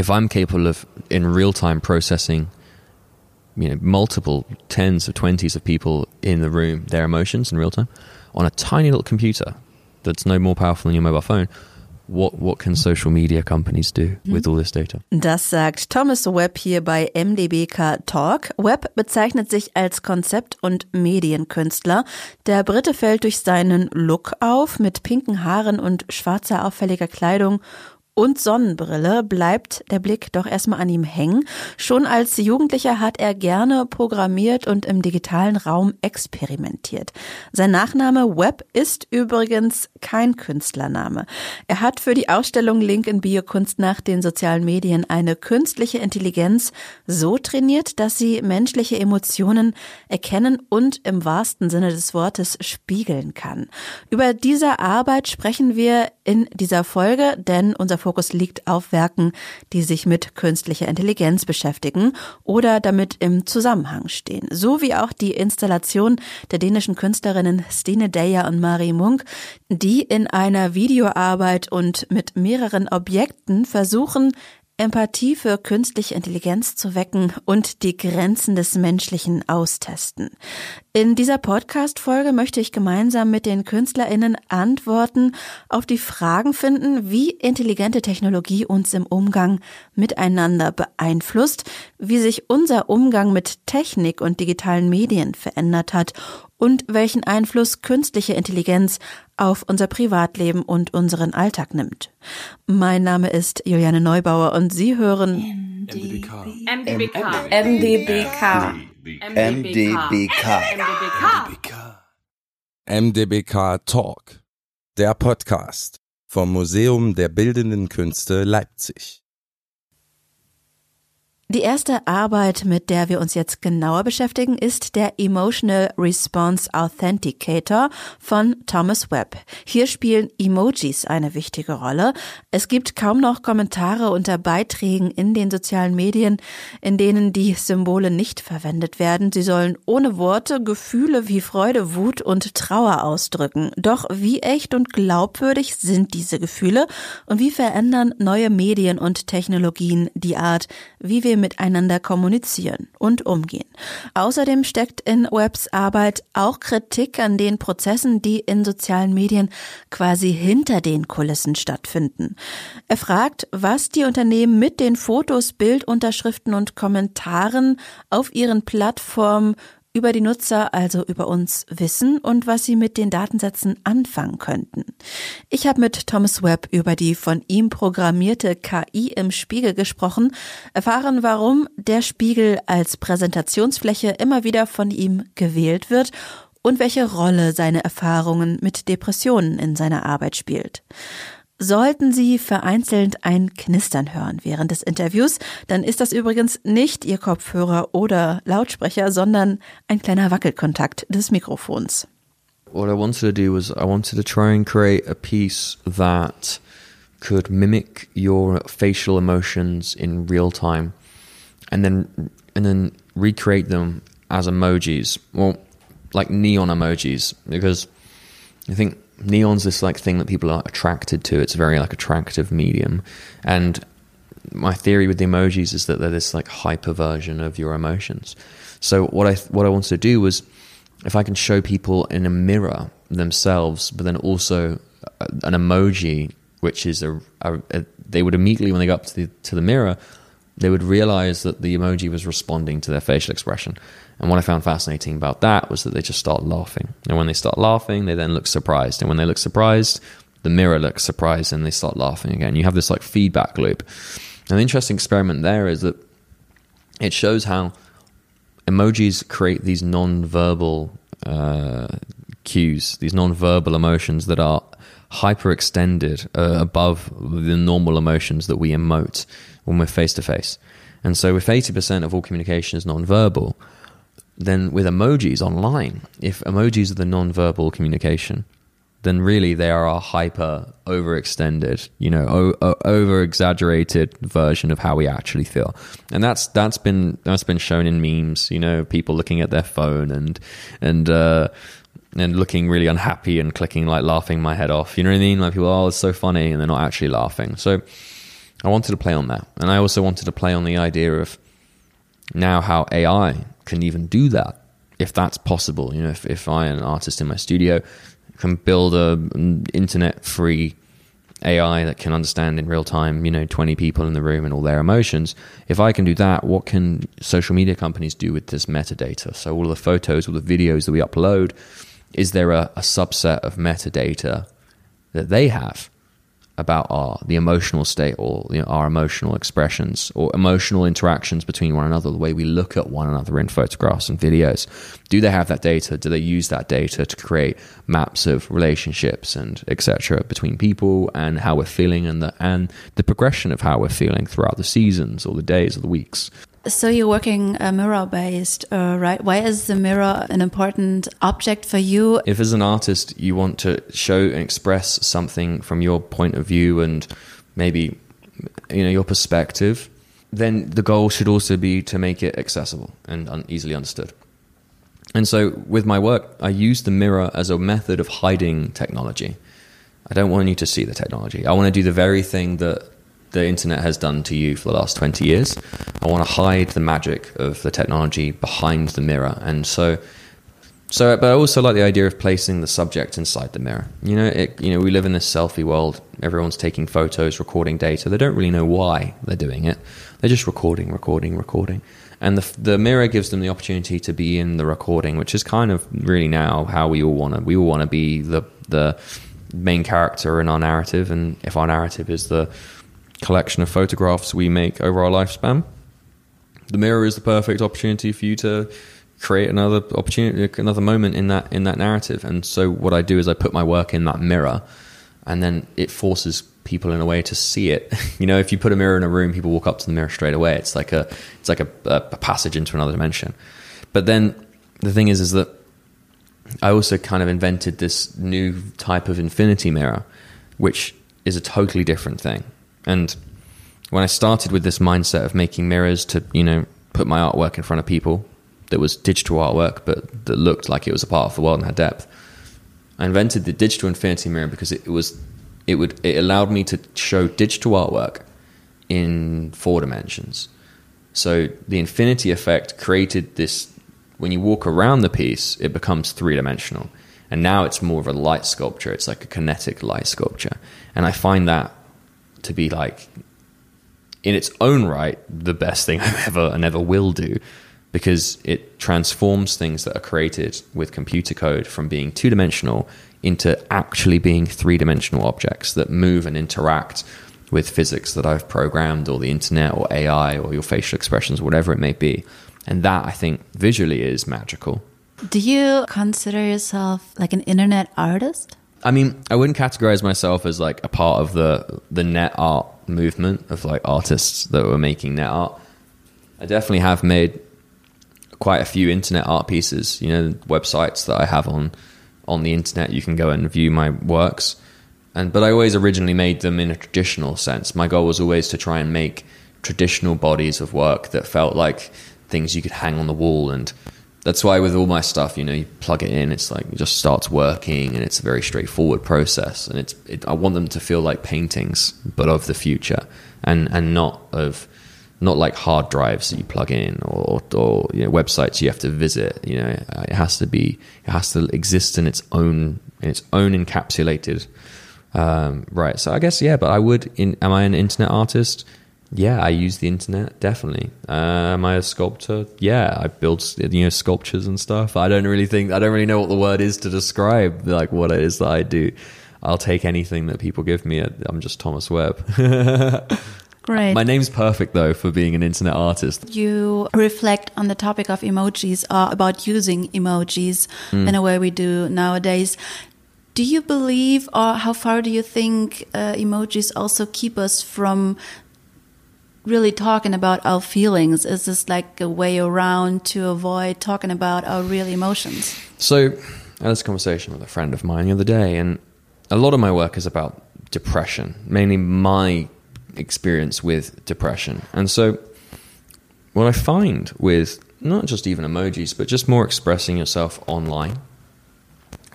if I'm capable of in real time processing, you know, multiple tens or twenties of people in the room, their emotions in real time, on a tiny little computer that's no more powerful than your mobile phone, what, what can social media companies do with all this data? Das sagt Thomas Webb hier bei MDBK Talk. Webb bezeichnet sich als Konzept- und Medienkünstler. Der Brite fällt durch seinen Look auf, mit pinken Haaren und schwarzer auffälliger Kleidung und Sonnenbrille bleibt der Blick doch erstmal an ihm hängen. Schon als Jugendlicher hat er gerne programmiert und im digitalen Raum experimentiert. Sein Nachname Webb ist übrigens kein Künstlername. Er hat für die Ausstellung Link in Biokunst nach den sozialen Medien eine künstliche Intelligenz so trainiert, dass sie menschliche Emotionen erkennen und im wahrsten Sinne des Wortes spiegeln kann. Über diese Arbeit sprechen wir in dieser Folge, denn unser Fokus liegt auf Werken, die sich mit künstlicher Intelligenz beschäftigen oder damit im Zusammenhang stehen. So wie auch die Installation der dänischen Künstlerinnen Stine Deyer und Marie Munk, die in einer Videoarbeit und mit mehreren Objekten versuchen, Empathie für künstliche Intelligenz zu wecken und die Grenzen des Menschlichen austesten. In dieser Podcast-Folge möchte ich gemeinsam mit den KünstlerInnen Antworten auf die Fragen finden, wie intelligente Technologie uns im Umgang miteinander beeinflusst, wie sich unser Umgang mit Technik und digitalen Medien verändert hat und welchen Einfluss künstliche Intelligenz auf unser Privatleben und unseren Alltag nimmt. Mein Name ist Juliane Neubauer und Sie hören MDBK. MDBK. MDBK. MDBK. MDBK. MDBK Talk, der Podcast vom Museum der Bildenden Künste Leipzig. Die erste Arbeit, mit der wir uns jetzt genauer beschäftigen, ist der Emotional Response Authenticator von Thomas Webb. Hier spielen Emojis eine wichtige Rolle. Es gibt kaum noch Kommentare unter Beiträgen in den sozialen Medien, in denen die Symbole nicht verwendet werden. Sie sollen ohne Worte Gefühle wie Freude, Wut und Trauer ausdrücken. Doch wie echt und glaubwürdig sind diese Gefühle und wie verändern neue Medien und Technologien die Art, wie wir miteinander kommunizieren und umgehen. Außerdem steckt in Webbs Arbeit auch Kritik an den Prozessen, die in sozialen Medien quasi hinter den Kulissen stattfinden. Er fragt, was die Unternehmen mit den Fotos, Bildunterschriften und Kommentaren auf ihren Plattformen über die Nutzer, also über uns, wissen und was sie mit den Datensätzen anfangen könnten. Ich habe mit Thomas Webb über die von ihm programmierte KI im Spiegel gesprochen, erfahren, warum der Spiegel als Präsentationsfläche immer wieder von ihm gewählt wird und welche Rolle seine Erfahrungen mit Depressionen in seiner Arbeit spielt. Sollten Sie vereinzelt ein Knistern hören während des Interviews, dann ist das übrigens nicht Ihr Kopfhörer oder Lautsprecher, sondern ein kleiner Wackelkontakt des Mikrofons. What I wanted to do was I wanted to try and create a piece that could mimic your facial emotions in real time and then and then recreate them as emojis. Well, like neon emojis because I think neon's this like thing that people are attracted to. It's a very like attractive medium, and my theory with the emojis is that they're this like hyper version of your emotions. So what I what I wanted to do was, if I can show people in a mirror themselves, but then also uh, an emoji, which is a, a, a they would immediately when they go up to the to the mirror, they would realize that the emoji was responding to their facial expression. And what I found fascinating about that was that they just start laughing. And when they start laughing, they then look surprised. And when they look surprised, the mirror looks surprised and they start laughing again. You have this like feedback loop. And the interesting experiment there is that it shows how emojis create these non-verbal uh, cues, these non-verbal emotions that are hyper extended uh, above the normal emotions that we emote when we're face to face. And so, if 80% of all communication is non-verbal, then with emojis online, if emojis are the non-verbal communication, then really they are a hyper overextended, you know, o- over exaggerated version of how we actually feel. And that's that's been that's been shown in memes, you know, people looking at their phone and and uh and looking really unhappy and clicking like laughing my head off. You know what I mean? Like people, oh, it's so funny, and they're not actually laughing. So I wanted to play on that. And I also wanted to play on the idea of now how AI can even do that, if that's possible. You know, if, if I, an artist in my studio, can build a internet free AI that can understand in real time, you know, 20 people in the room and all their emotions. If I can do that, what can social media companies do with this metadata? So, all the photos, all the videos that we upload, is there a, a subset of metadata that they have about our the emotional state or you know, our emotional expressions or emotional interactions between one another, the way we look at one another in photographs and videos. Do they have that data? Do they use that data to create maps of relationships and etc. between people and how we're feeling and the and the progression of how we're feeling throughout the seasons or the days or the weeks? So you're working uh, mirror based, uh, right? Why is the mirror an important object for you? If as an artist you want to show and express something from your point of view and maybe you know your perspective, then the goal should also be to make it accessible and un- easily understood. And so with my work, I use the mirror as a method of hiding technology. I don't want you to see the technology. I want to do the very thing that the internet has done to you for the last 20 years. I want to hide the magic of the technology behind the mirror. And so, so, but I also like the idea of placing the subject inside the mirror. You know, it, you know, we live in this selfie world. Everyone's taking photos, recording data. They don't really know why they're doing it. They're just recording, recording, recording. And the, the mirror gives them the opportunity to be in the recording, which is kind of really now how we all want to. We all want to be the the main character in our narrative, and if our narrative is the collection of photographs we make over our lifespan, the mirror is the perfect opportunity for you to create another opportunity, another moment in that in that narrative. And so what I do is I put my work in that mirror, and then it forces people in a way to see it. you know, if you put a mirror in a room, people walk up to the mirror straight away. It's like a it's like a, a passage into another dimension. But then the thing is, is that I also kind of invented this new type of infinity mirror, which is a totally different thing. And when I started with this mindset of making mirrors to, you know, put my artwork in front of people that was digital artwork, but that looked like it was a part of the world and had depth, I invented the digital infinity mirror because it was, it would, it allowed me to show digital artwork in four dimensions. So the infinity effect created this. When you walk around the piece, it becomes three dimensional, and now it's more of a light sculpture. It's like a kinetic light sculpture, and I find that to be like in its own right the best thing I've ever and ever will do because it transforms things that are created with computer code from being two dimensional into actually being three dimensional objects that move and interact with physics that I've programmed or the internet or AI or your facial expressions, whatever it may be. And that I think visually is magical. Do you consider yourself like an internet artist? I mean, I wouldn't categorize myself as like a part of the the net art movement of like artists that were making net art. I definitely have made quite a few internet art pieces. You know, websites that I have on on the internet. You can go and view my works, and but I always originally made them in a traditional sense. My goal was always to try and make traditional bodies of work that felt like things you could hang on the wall and that's why with all my stuff, you know, you plug it in, it's like it just starts working, and it's a very straightforward process. And it's it, I want them to feel like paintings, but of the future, and and not of not like hard drives that you plug in or or you know, websites you have to visit. You know, it has to be it has to exist in its own in its own encapsulated. Um, right. So I guess yeah, but I would. In, am I an internet artist? Yeah, I use the internet definitely. Uh, am I a sculptor? Yeah, I build you know sculptures and stuff. I don't really think I don't really know what the word is to describe like what it is that I do. I'll take anything that people give me. I'm just Thomas Webb. Great. My name's perfect though for being an internet artist. You reflect on the topic of emojis or about using emojis Hmm. in a way we do nowadays. Do you believe, or how far do you think uh, emojis also keep us from really talking about our feelings? Is this like a way around to avoid talking about our real emotions? So I had this conversation with a friend of mine the other day, and a lot of my work is about depression, mainly my experience with depression. And so, what I find with not just even emojis, but just more expressing yourself online,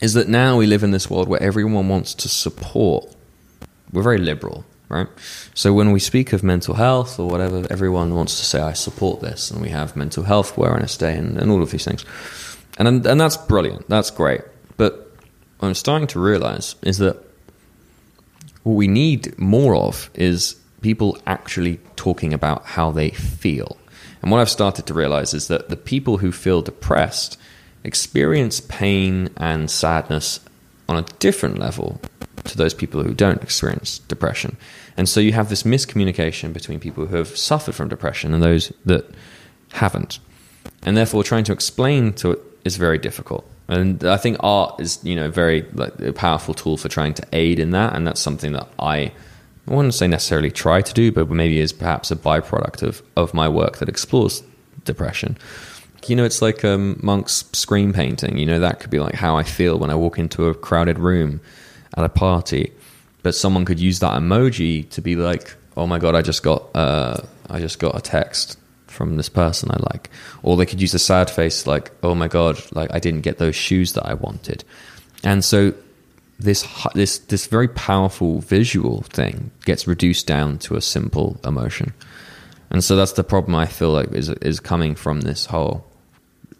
is that now we live in this world where everyone wants to support. We're very liberal. Right? So when we speak of mental health or whatever, everyone wants to say, I support this. And we have mental health awareness day and, and all of these things. And, and that's brilliant. That's great. But what I'm starting to realize is that what we need more of is people actually talking about how they feel. And what I've started to realize is that the people who feel depressed experience pain and sadness on a different level to those people who don't experience depression. And so you have this miscommunication between people who have suffered from depression and those that haven't. And therefore trying to explain to it is very difficult. And I think art is, you know, very like a powerful tool for trying to aid in that, and that's something that I I wouldn't say necessarily try to do, but maybe is perhaps a byproduct of of my work that explores depression. You know, it's like um, Munch's Scream painting. You know, that could be like how I feel when I walk into a crowded room at a party. But someone could use that emoji to be like, "Oh my god, I just got uh, I just got a text from this person I like. Or they could use a sad face like, oh my god, like I didn't get those shoes that I wanted. And so this this this very powerful visual thing gets reduced down to a simple emotion. And so that's the problem I feel like is is coming from this whole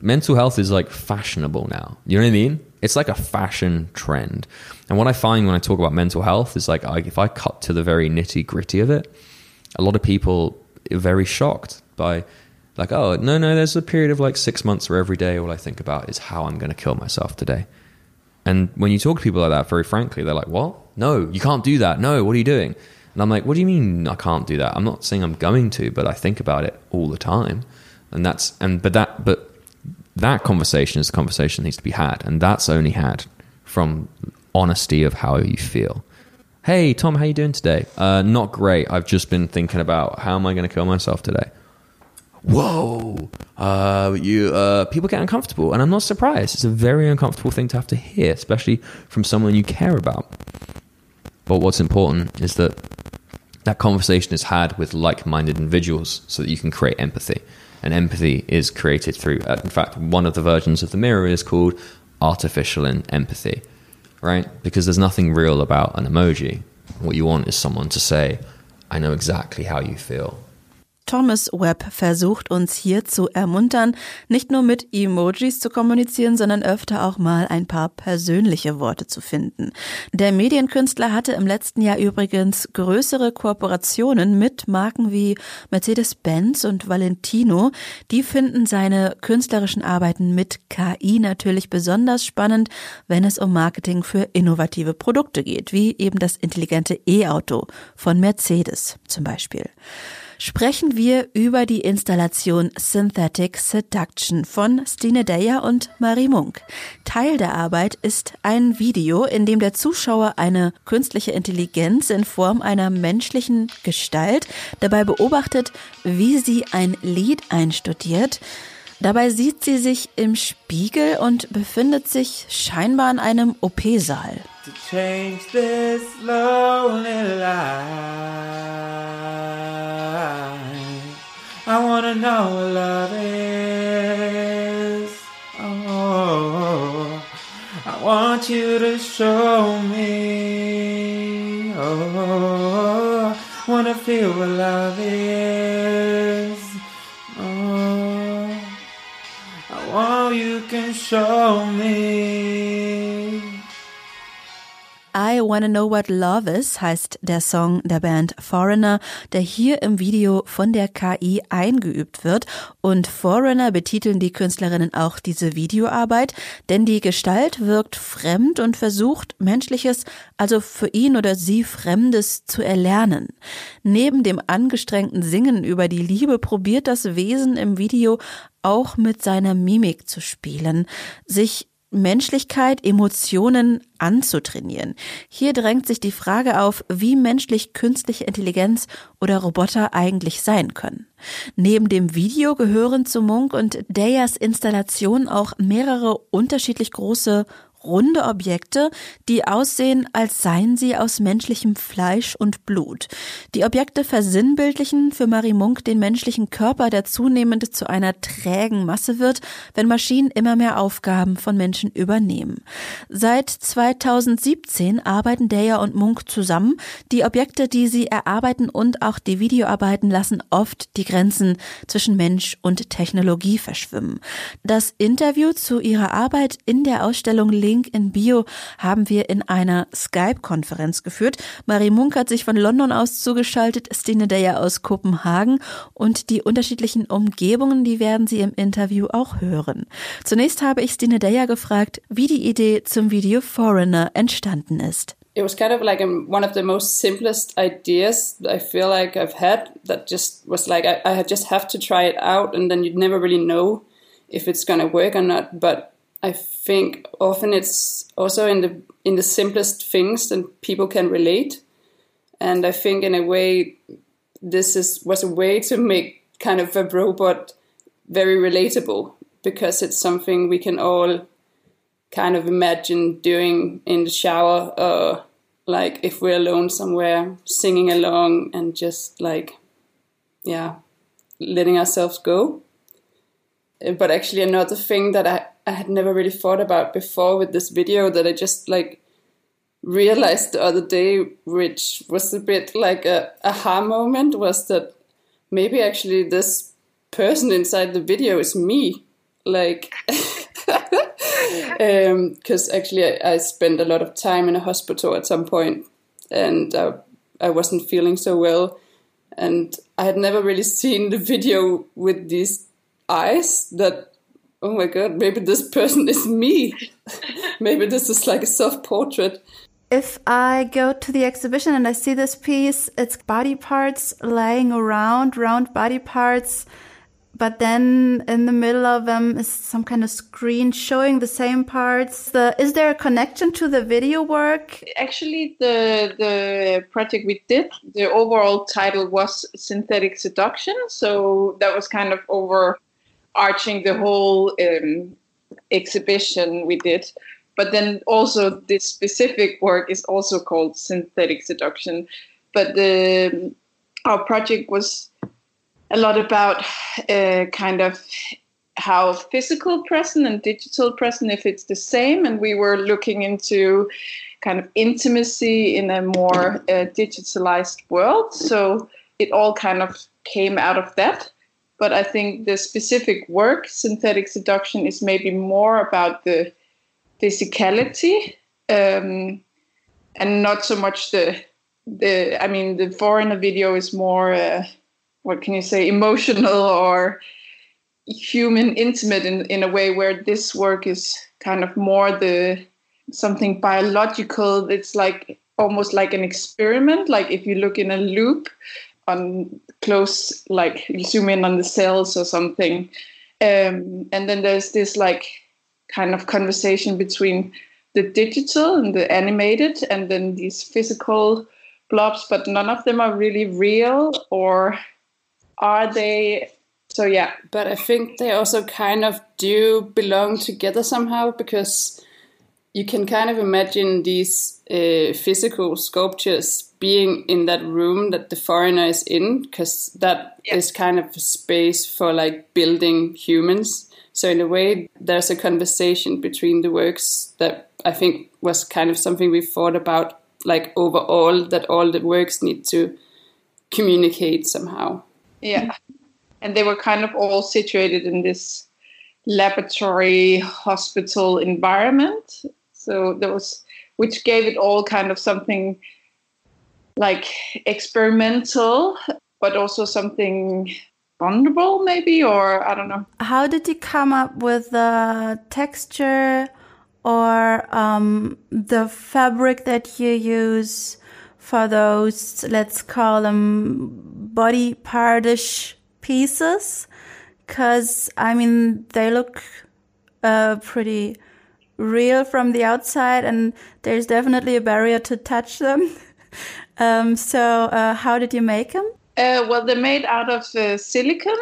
mental health is like fashionable now. You know what I mean? It's like a fashion trend. And what I find when I talk about mental health is like I, if I cut to the very nitty gritty of it, a lot of people are very shocked by like, oh, no, no, there's a period of like six months where every day all I think about is how I'm going to kill myself today. And when you talk to people like that, very frankly, they're like, what? No, you can't do that. No, what are you doing? And I'm like, what do you mean I can't do that? I'm not saying I'm going to, but I think about it all the time. And that's, and, but that, but that conversation is a conversation that needs to be had. And that's only had from honesty of how you feel. Hey, Tom, how are you doing today? Uh, not great. I've just been thinking about how am I going to kill myself today? whoa, uh, you uh, people get uncomfortable, and I'm not surprised. It's a very uncomfortable thing to have to hear, especially from someone you care about. But what's important is that that conversation is had with like-minded individuals, so that you can create empathy. And empathy is created through, uh, in fact, one of the versions of the mirror is called artificial empathy, right? Because there's nothing real about an emoji. What you want is someone to say, "I know exactly how you feel." Thomas Webb versucht uns hier zu ermuntern, nicht nur mit Emojis zu kommunizieren, sondern öfter auch mal ein paar persönliche Worte zu finden. Der Medienkünstler hatte im letzten Jahr übrigens größere Kooperationen mit Marken wie Mercedes-Benz und Valentino. Die finden seine künstlerischen Arbeiten mit KI natürlich besonders spannend, wenn es um Marketing für innovative Produkte geht, wie eben das intelligente E-Auto von Mercedes zum Beispiel sprechen wir über die Installation Synthetic Seduction von Stine Deyer und Marie Munk. Teil der Arbeit ist ein Video, in dem der Zuschauer eine künstliche Intelligenz in Form einer menschlichen Gestalt dabei beobachtet, wie sie ein Lied einstudiert. Dabei sieht sie sich im Spiegel und befindet sich scheinbar in einem OP-Saal. Oh, want you to show me. Oh, wanna feel what love is. Show me. Wanna Know What Love Is heißt der Song der Band Foreigner, der hier im Video von der KI eingeübt wird. Und Foreigner betiteln die Künstlerinnen auch diese Videoarbeit, denn die Gestalt wirkt fremd und versucht menschliches, also für ihn oder sie Fremdes zu erlernen. Neben dem angestrengten Singen über die Liebe probiert das Wesen im Video auch mit seiner Mimik zu spielen, sich Menschlichkeit, Emotionen anzutrainieren. Hier drängt sich die Frage auf, wie menschlich künstliche Intelligenz oder Roboter eigentlich sein können. Neben dem Video gehören zu Munk und Deyas Installation auch mehrere unterschiedlich große runde Objekte, die aussehen, als seien sie aus menschlichem Fleisch und Blut. Die Objekte versinnbildlichen für Marie Munk den menschlichen Körper, der zunehmend zu einer trägen Masse wird, wenn Maschinen immer mehr Aufgaben von Menschen übernehmen. Seit 2017 arbeiten Deyer und Munk zusammen. Die Objekte, die sie erarbeiten und auch die Videoarbeiten lassen oft die Grenzen zwischen Mensch und Technologie verschwimmen. Das Interview zu ihrer Arbeit in der Ausstellung Link in Bio haben wir in einer Skype-Konferenz geführt. Marie Munk hat sich von London aus zugeschaltet, Stine Deyer aus Kopenhagen und die unterschiedlichen Umgebungen, die werden Sie im Interview auch hören. Zunächst habe ich Stine Deyer gefragt, wie die Idee zum Video Foreigner entstanden ist. it was kind of like one of the most simplest ideas I feel like I've had. That just was like I, I just have to try it out, and then you'd never really know if it's gonna work or not. But I think often it's also in the in the simplest things that people can relate, and I think in a way this is was a way to make kind of a robot very relatable because it's something we can all kind of imagine doing in the shower or like if we're alone somewhere singing along and just like yeah letting ourselves go. But actually another thing that I, I had never really thought about before with this video that I just like realized the other day which was a bit like a aha moment was that maybe actually this person inside the video is me. Like because um, actually I, I, spent a lot of time in a hospital at some point and uh, I wasn't feeling so well. And I had never really seen the video with these eyes that oh my god maybe this person is me maybe this is like a self portrait if I go to the exhibition and I see this piece, it's body parts lying around, round body parts but then in the middle of them is some kind of screen showing the same parts. The, is there a connection to the video work? Actually, the the project we did, the overall title was synthetic seduction. So that was kind of overarching the whole um, exhibition we did. But then also this specific work is also called synthetic seduction. But the our project was a lot about uh, kind of how physical present and digital present if it's the same and we were looking into kind of intimacy in a more uh, digitalized world so it all kind of came out of that but i think the specific work synthetic seduction is maybe more about the physicality um, and not so much the the i mean the foreigner video is more uh, what can you say emotional or human intimate in, in a way where this work is kind of more the something biological. It's like almost like an experiment. Like if you look in a loop on close like you zoom in on the cells or something. Um, and then there's this like kind of conversation between the digital and the animated and then these physical blobs but none of them are really real or are they? So yeah. But i think they also kind of do belong together somehow because you can kind of imagine these uh, physical sculptures being in that room that the foreigner is in because that yeah. is kind of a space for like building humans so in a way there's a conversation between the works that i think was kind of something we thought about like overall that all the works need to communicate somehow yeah. And they were kind of all situated in this laboratory hospital environment. So there was, which gave it all kind of something like experimental, but also something vulnerable, maybe, or I don't know. How did you come up with the texture or um, the fabric that you use? for those, let's call them body partish pieces. Cause I mean, they look, uh, pretty real from the outside and there's definitely a barrier to touch them. um, so, uh, how did you make them? Uh, well, they're made out of uh, silicon.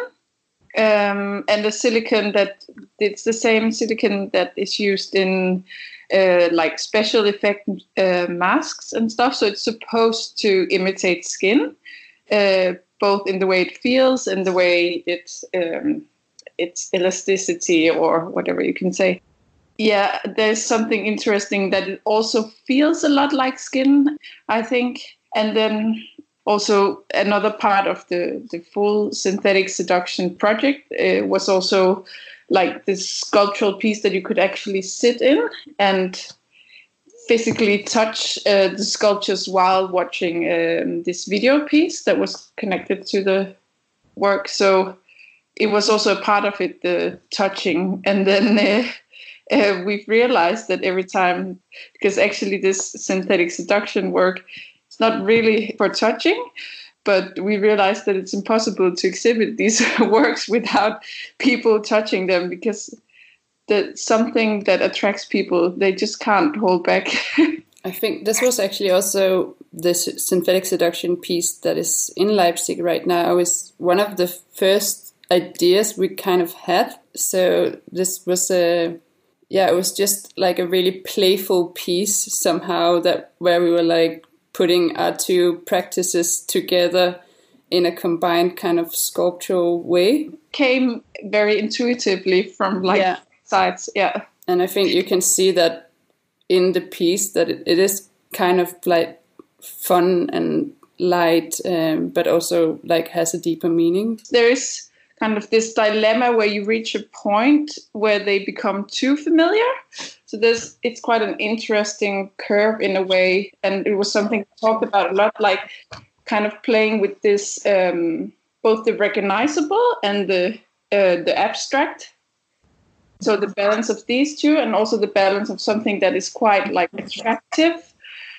Um, and the silicon that it's the same silicon that is used in uh, like special effect uh, masks and stuff. So it's supposed to imitate skin, uh, both in the way it feels and the way it's um, its elasticity or whatever you can say. Yeah, there's something interesting that it also feels a lot like skin, I think. And then also another part of the, the full synthetic seduction project uh, was also like this sculptural piece that you could actually sit in and physically touch uh, the sculptures while watching um, this video piece that was connected to the work. So it was also a part of it, the touching. And then uh, uh, we've realized that every time, because actually this synthetic seduction work, it's not really for touching, but we realized that it's impossible to exhibit these works without people touching them because the something that attracts people they just can't hold back. I think this was actually also this synthetic seduction piece that is in leipzig right now is one of the first ideas we kind of had. So this was a yeah it was just like a really playful piece somehow that where we were like putting our two practices together in a combined kind of sculptural way. Came very intuitively from like yeah. sides yeah. And i think you can see that in the piece that it, it is kind of like fun and light um, but also like has a deeper meaning. There is kind of this dilemma where you reach a point where they become too familiar. So there's it's quite an interesting curve in a way, and it was something we talked about a lot, like kind of playing with this um, both the recognizable and the uh, the abstract. So the balance of these two, and also the balance of something that is quite like attractive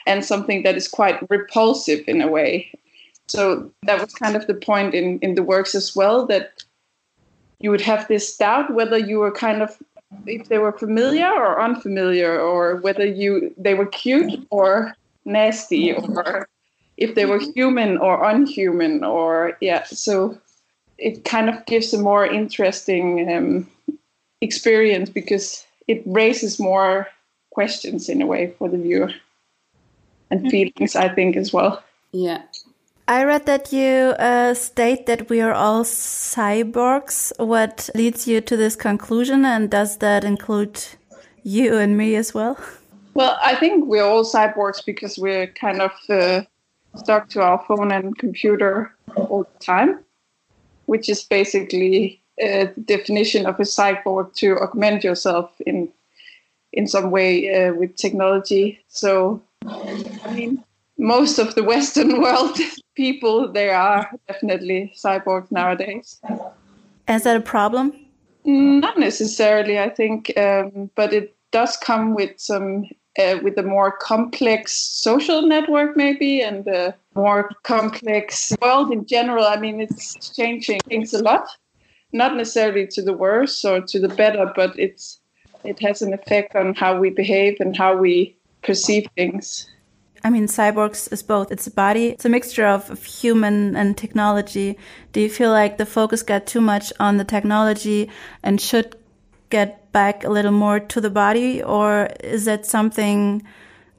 and something that is quite repulsive in a way. So that was kind of the point in, in the works as well that you would have this doubt whether you were kind of if they were familiar or unfamiliar or whether you they were cute or nasty or if they were human or unhuman or yeah so it kind of gives a more interesting um, experience because it raises more questions in a way for the viewer and mm-hmm. feelings i think as well yeah I read that you uh, state that we are all cyborgs. What leads you to this conclusion, and does that include you and me as well? Well, I think we're all cyborgs because we're kind of uh, stuck to our phone and computer all the time, which is basically uh, the definition of a cyborg to augment yourself in in some way uh, with technology. So, I mean, most of the Western world people, they are definitely cyborgs nowadays. Is that a problem? Not necessarily, I think, um, but it does come with some uh, with a more complex social network, maybe, and a more complex world in general. I mean, it's changing things a lot, not necessarily to the worse or to the better, but it's it has an effect on how we behave and how we perceive things. I mean, cyborgs is both. It's a body, it's a mixture of, of, human and technology. Do you feel like the focus got too much on the technology and should get back a little more to the body? Or is that something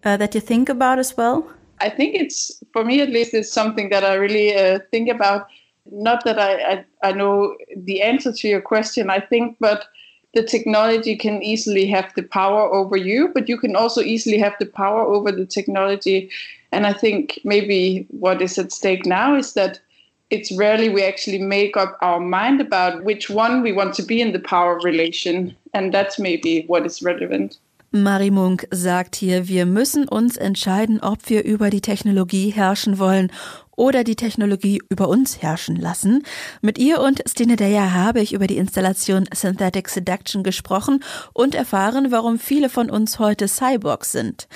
uh, that you think about as well? I think it's, for me at least, it's something that I really uh, think about. Not that I, I, I know the answer to your question, I think, but the technology can easily have the power over you, but you can also easily have the power over the technology. And I think maybe what is at stake now is that it's rarely we actually make up our mind about which one we want to be in the power relation. And that's maybe what is relevant. Marie Munk sagt hier, wir müssen uns entscheiden, ob wir über die Technologie herrschen wollen oder die Technologie über uns herrschen lassen. Mit ihr und Stine Deyer habe ich über die Installation Synthetic Seduction gesprochen und erfahren, warum viele von uns heute Cyborgs sind.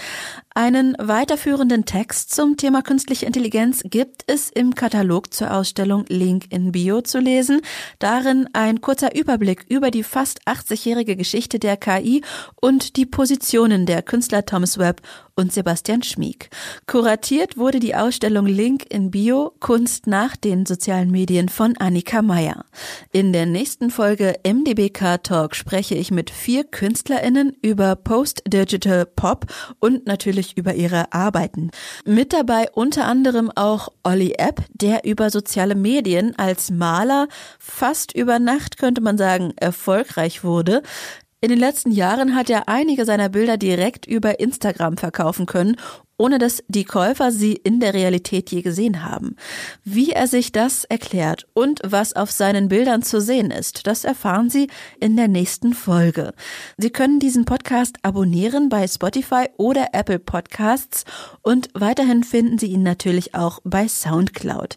Einen weiterführenden Text zum Thema künstliche Intelligenz gibt es im Katalog zur Ausstellung Link in Bio zu lesen. Darin ein kurzer Überblick über die fast 80-jährige Geschichte der KI und die Positionen der Künstler Thomas Webb und Sebastian Schmieg. Kuratiert wurde die Ausstellung Link in Bio Kunst nach den sozialen Medien von Annika Meyer. In der nächsten Folge MDBK Talk spreche ich mit vier KünstlerInnen über Post-Digital Pop und natürlich über ihre Arbeiten. Mit dabei unter anderem auch Olli Epp, der über soziale Medien als Maler fast über Nacht, könnte man sagen, erfolgreich wurde. In den letzten Jahren hat er einige seiner Bilder direkt über Instagram verkaufen können, ohne dass die Käufer sie in der Realität je gesehen haben. Wie er sich das erklärt und was auf seinen Bildern zu sehen ist, das erfahren Sie in der nächsten Folge. Sie können diesen Podcast abonnieren bei Spotify oder Apple Podcasts und weiterhin finden Sie ihn natürlich auch bei SoundCloud.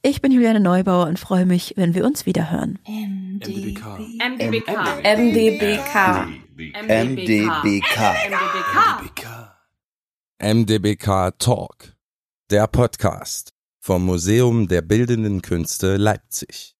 Ich bin Juliane Neubauer und freue mich, wenn wir uns wieder hören. MDBK. MDBK. MDBK. MDBK. MDBK. MDBK Talk, der Podcast vom Museum der Bildenden Künste Leipzig.